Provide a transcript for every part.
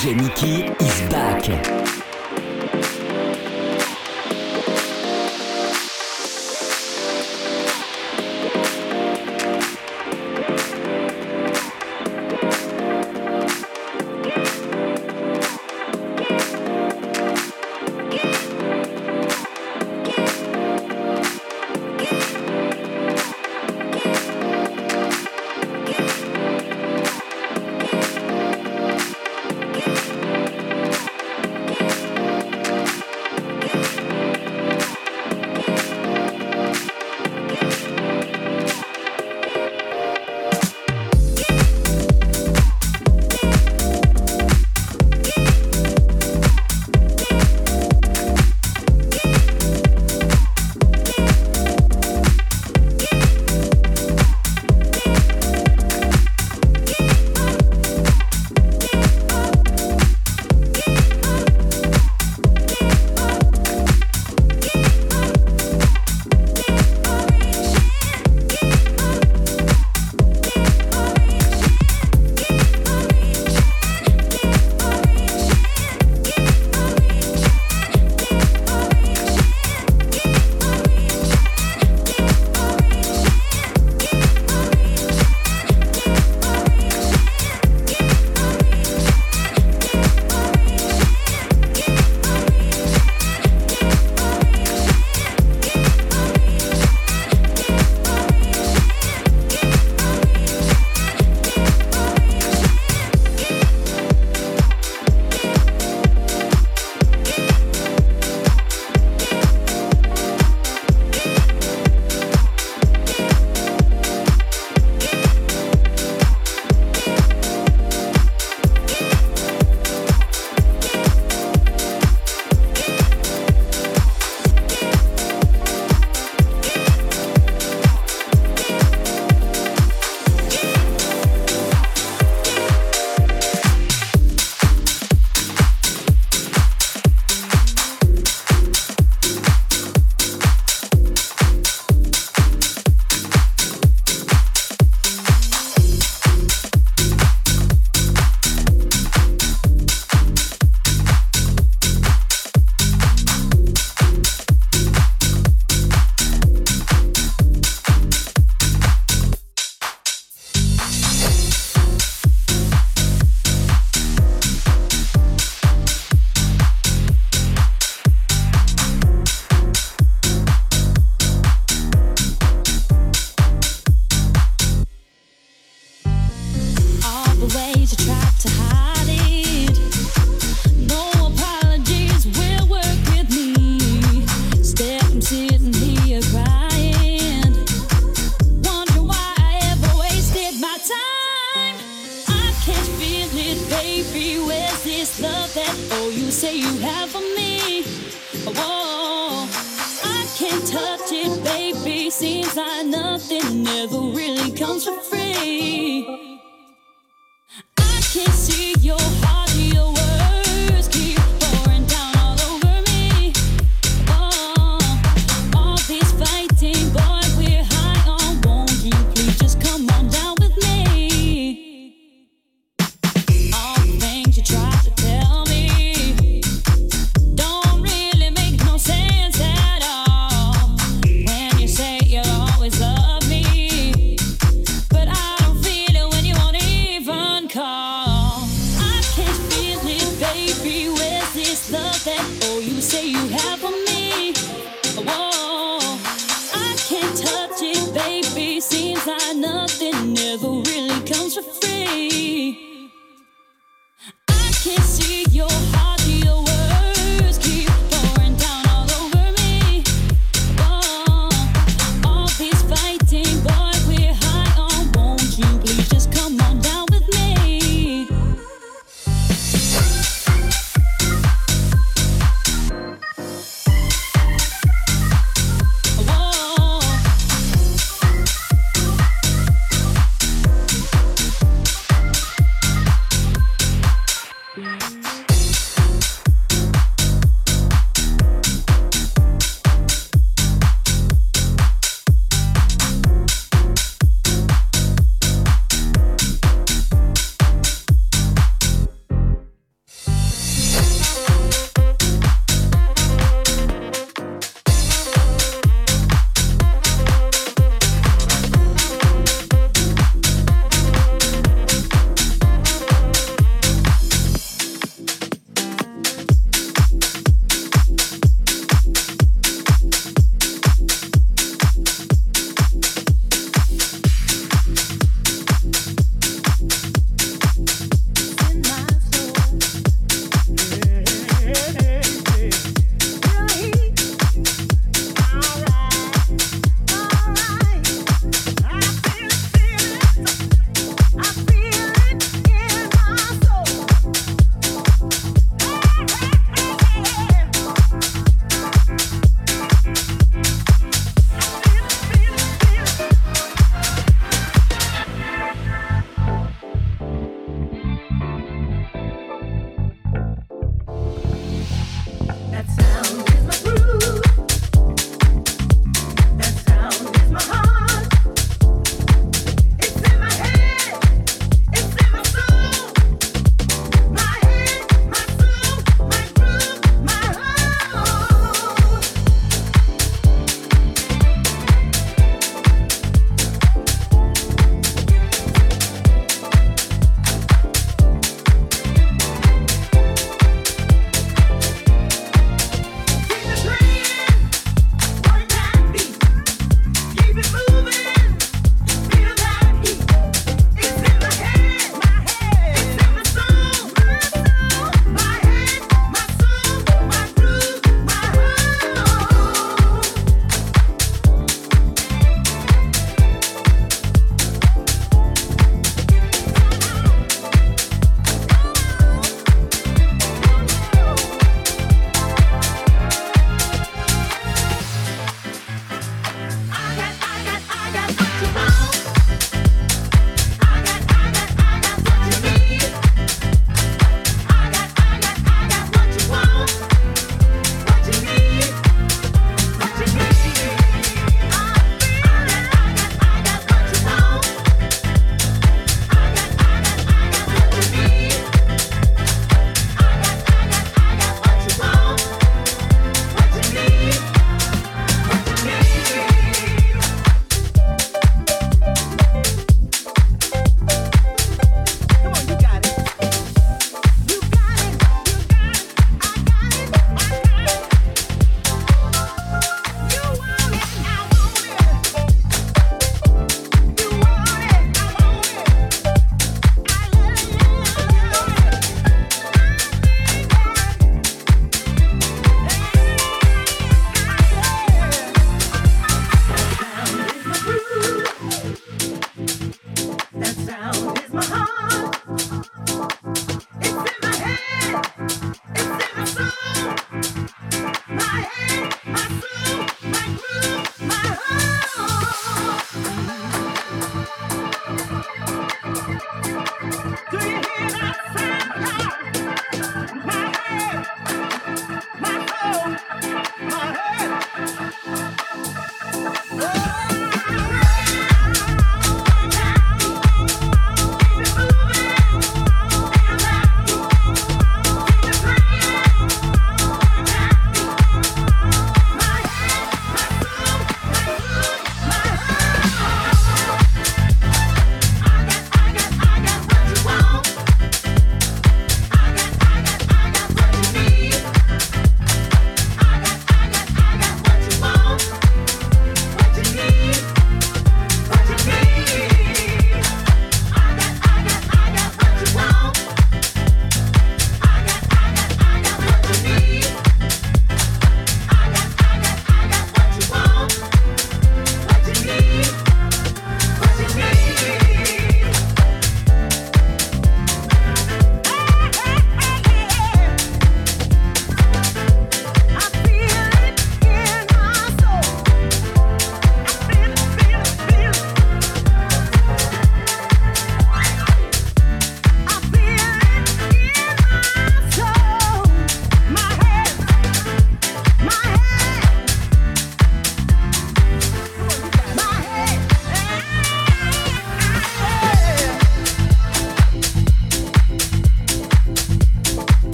DJ Mickey is back.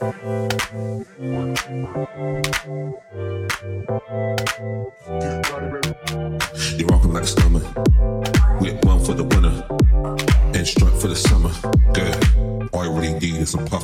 You're walking like a one for the and strut for the summer. Really need pop.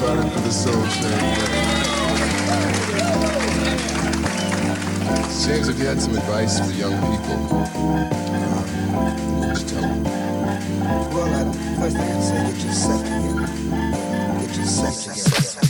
For the Soul Train? James, if you had some advice for young people, what would you tell them? Well, I, first thing I'd say, get yourself together. Get yourself together.